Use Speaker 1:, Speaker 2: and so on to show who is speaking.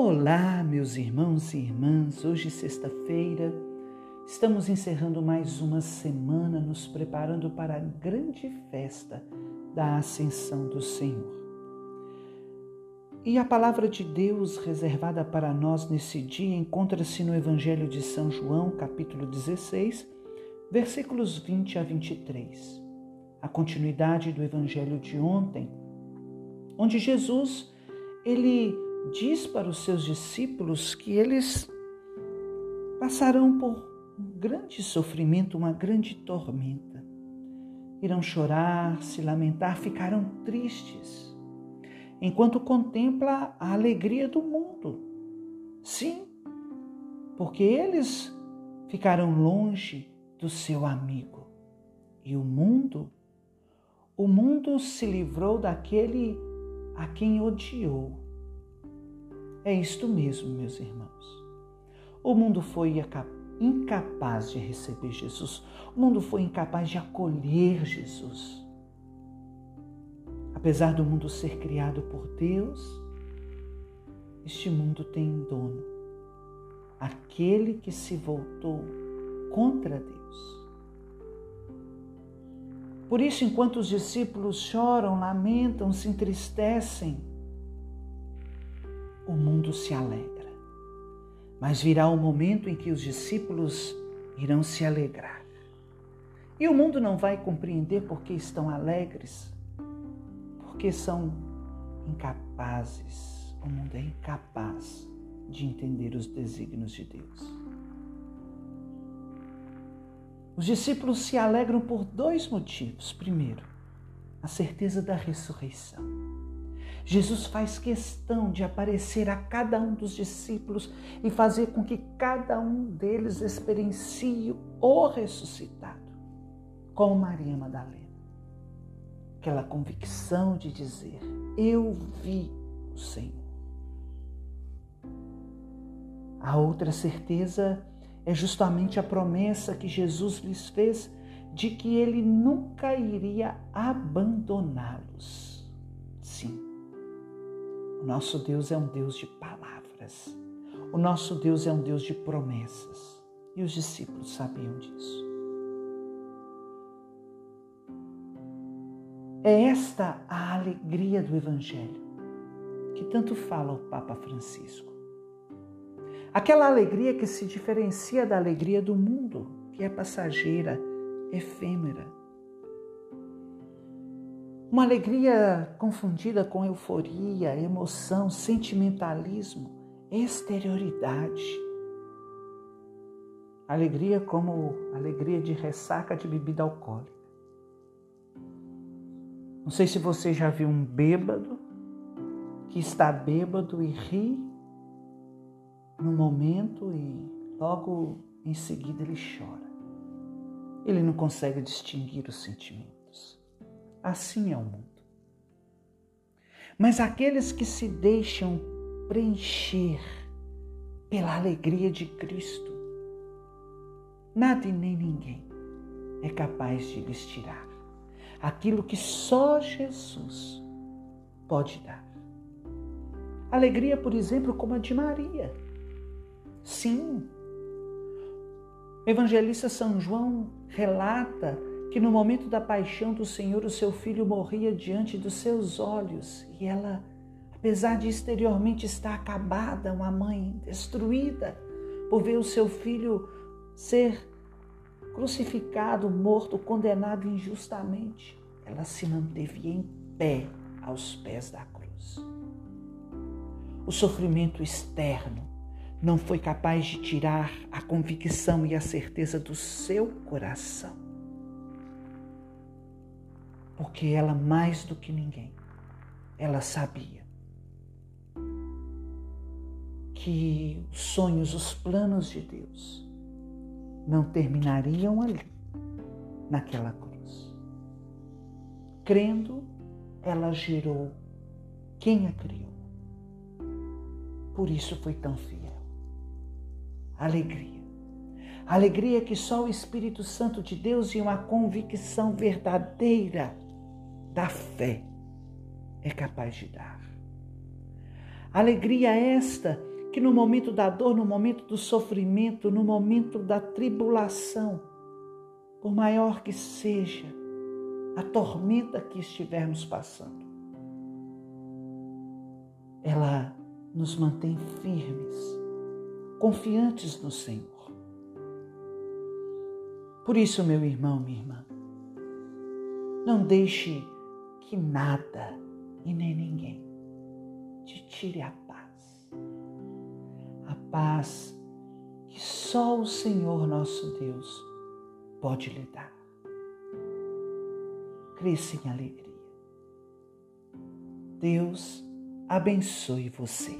Speaker 1: Olá, meus irmãos e irmãs. Hoje, sexta-feira, estamos encerrando mais uma semana, nos preparando para a grande festa da Ascensão do Senhor. E a palavra de Deus reservada para nós nesse dia encontra-se no Evangelho de São João, capítulo 16, versículos 20 a 23. A continuidade do Evangelho de ontem, onde Jesus, ele diz para os seus discípulos que eles passarão por um grande sofrimento, uma grande tormenta. Irão chorar, se lamentar, ficarão tristes, enquanto contempla a alegria do mundo. Sim, porque eles ficarão longe do seu amigo. E o mundo, o mundo se livrou daquele a quem odiou é isto mesmo, meus irmãos. O mundo foi incapaz de receber Jesus. O mundo foi incapaz de acolher Jesus. Apesar do mundo ser criado por Deus, este mundo tem dono. Aquele que se voltou contra Deus. Por isso, enquanto os discípulos choram, lamentam, se entristecem, o mundo se alegra. Mas virá o momento em que os discípulos irão se alegrar. E o mundo não vai compreender porque estão alegres, porque são incapazes. O mundo é incapaz de entender os desígnios de Deus. Os discípulos se alegram por dois motivos. Primeiro, a certeza da ressurreição. Jesus faz questão de aparecer a cada um dos discípulos e fazer com que cada um deles experiencie o ressuscitado, como Maria Madalena. Aquela convicção de dizer: Eu vi o Senhor. A outra certeza é justamente a promessa que Jesus lhes fez de que ele nunca iria abandoná-los. Sim, nosso Deus é um Deus de palavras. O nosso Deus é um Deus de promessas. E os discípulos sabiam disso. É esta a alegria do Evangelho que tanto fala o Papa Francisco. Aquela alegria que se diferencia da alegria do mundo, que é passageira, efêmera uma alegria confundida com euforia, emoção, sentimentalismo, exterioridade. Alegria como alegria de ressaca de bebida alcoólica. Não sei se você já viu um bêbado que está bêbado e ri no momento e logo em seguida ele chora. Ele não consegue distinguir os sentimentos. Assim é o mundo. Mas aqueles que se deixam preencher pela alegria de Cristo, nada e nem ninguém é capaz de lhes tirar aquilo que só Jesus pode dar. Alegria, por exemplo, como a de Maria. Sim, o evangelista São João relata que no momento da paixão do Senhor o seu filho morria diante dos seus olhos e ela, apesar de exteriormente estar acabada, uma mãe destruída por ver o seu filho ser crucificado, morto, condenado injustamente, ela se manteve em pé aos pés da cruz. O sofrimento externo não foi capaz de tirar a convicção e a certeza do seu coração porque ela mais do que ninguém, ela sabia que os sonhos, os planos de Deus não terminariam ali, naquela cruz. Crendo, ela gerou quem a criou. Por isso foi tão fiel. Alegria. Alegria que só o Espírito Santo de Deus e uma convicção verdadeira da fé é capaz de dar. Alegria esta que no momento da dor, no momento do sofrimento, no momento da tribulação, por maior que seja a tormenta que estivermos passando, ela nos mantém firmes, confiantes no Senhor. Por isso, meu irmão, minha irmã, não deixe que nada e nem ninguém te tire a paz. A paz que só o Senhor nosso Deus pode lhe dar. Cresça em alegria. Deus abençoe você.